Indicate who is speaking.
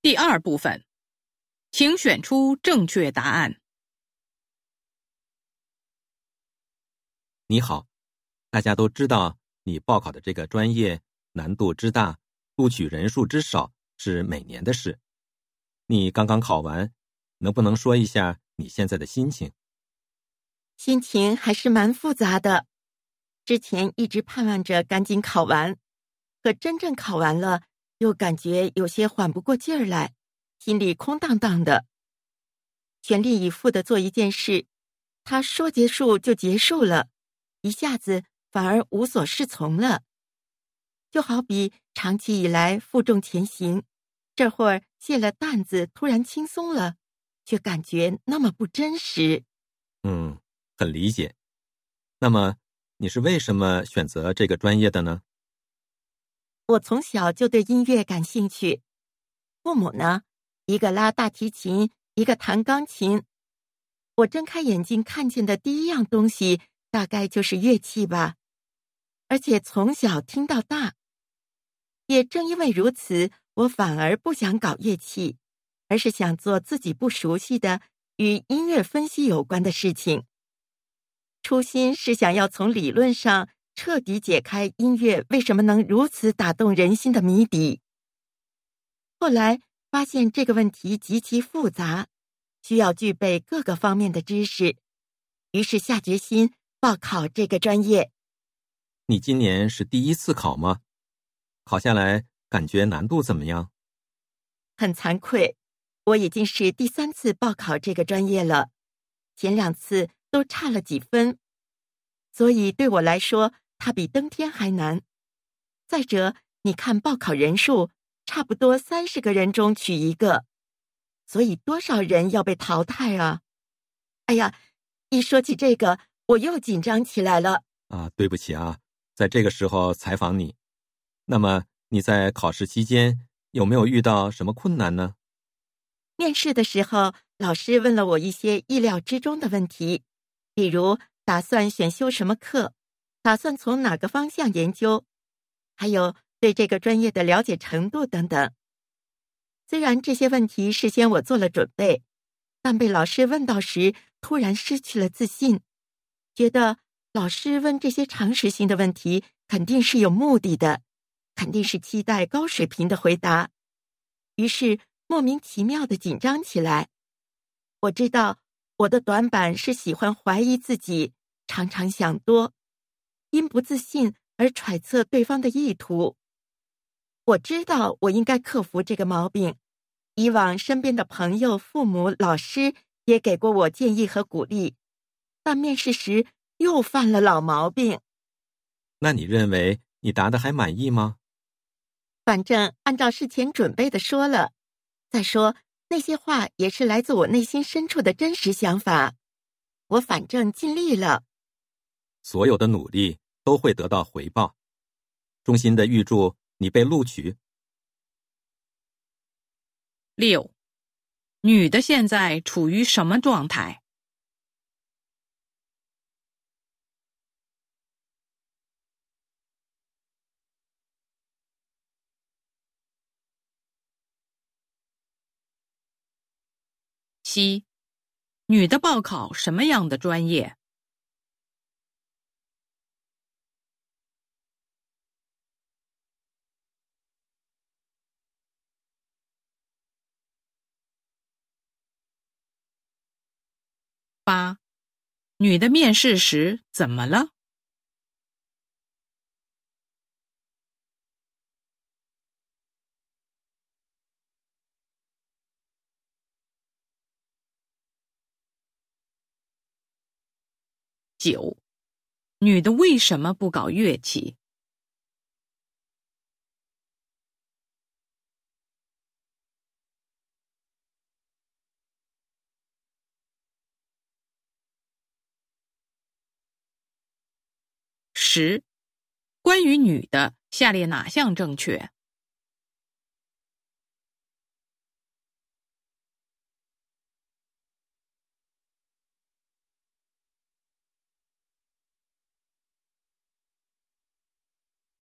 Speaker 1: 第二部分，请选出正确答案。
Speaker 2: 你好，大家都知道你报考的这个专业难度之大，录取人数之少是每年的事。你刚刚考完，能不能说一下你现在的心情？
Speaker 3: 心情还是蛮复杂的。之前一直盼望着赶紧考完，可真正考完了，又感觉有些缓不过劲儿来，心里空荡荡的。全力以赴的做一件事，他说结束就结束了，一下子反而无所适从了。就好比长期以来负重前行，这会儿卸了担子，突然轻松了，却感觉那么不真实。
Speaker 2: 嗯，很理解。那么。你是为什么选择这个专业的呢？
Speaker 3: 我从小就对音乐感兴趣，父母呢，一个拉大提琴，一个弹钢琴。我睁开眼睛看见的第一样东西，大概就是乐器吧，而且从小听到大。也正因为如此，我反而不想搞乐器，而是想做自己不熟悉的与音乐分析有关的事情。初心是想要从理论上彻底解开音乐为什么能如此打动人心的谜底。后来发现这个问题极其复杂，需要具备各个方面的知识，于是下决心报考这个专业。
Speaker 2: 你今年是第一次考吗？考下来感觉难度怎么样？
Speaker 3: 很惭愧，我已经是第三次报考这个专业了，前两次。都差了几分，所以对我来说，它比登天还难。再者，你看报考人数，差不多三十个人中取一个，所以多少人要被淘汰啊？哎呀，一说起这个，我又紧张起来了。
Speaker 2: 啊，对不起啊，在这个时候采访你。那么你在考试期间有没有遇到什么困难呢？
Speaker 3: 面试的时候，老师问了我一些意料之中的问题。比如打算选修什么课，打算从哪个方向研究，还有对这个专业的了解程度等等。虽然这些问题事先我做了准备，但被老师问到时，突然失去了自信，觉得老师问这些常识性的问题肯定是有目的的，肯定是期待高水平的回答，于是莫名其妙的紧张起来。我知道。我的短板是喜欢怀疑自己，常常想多，因不自信而揣测对方的意图。我知道我应该克服这个毛病，以往身边的朋友、父母、老师也给过我建议和鼓励，但面试时又犯了老毛病。
Speaker 2: 那你认为你答的还满意吗？
Speaker 3: 反正按照事前准备的说了，再说。那些话也是来自我内心深处的真实想法，我反正尽力了。
Speaker 2: 所有的努力都会得到回报，衷心的预祝你被录取。
Speaker 1: 六，女的现在处于什么状态？七，女的报考什么样的专业？八，女的面试时怎么了？九，女的为什么不搞乐器？十，关于女的，下列哪项正确？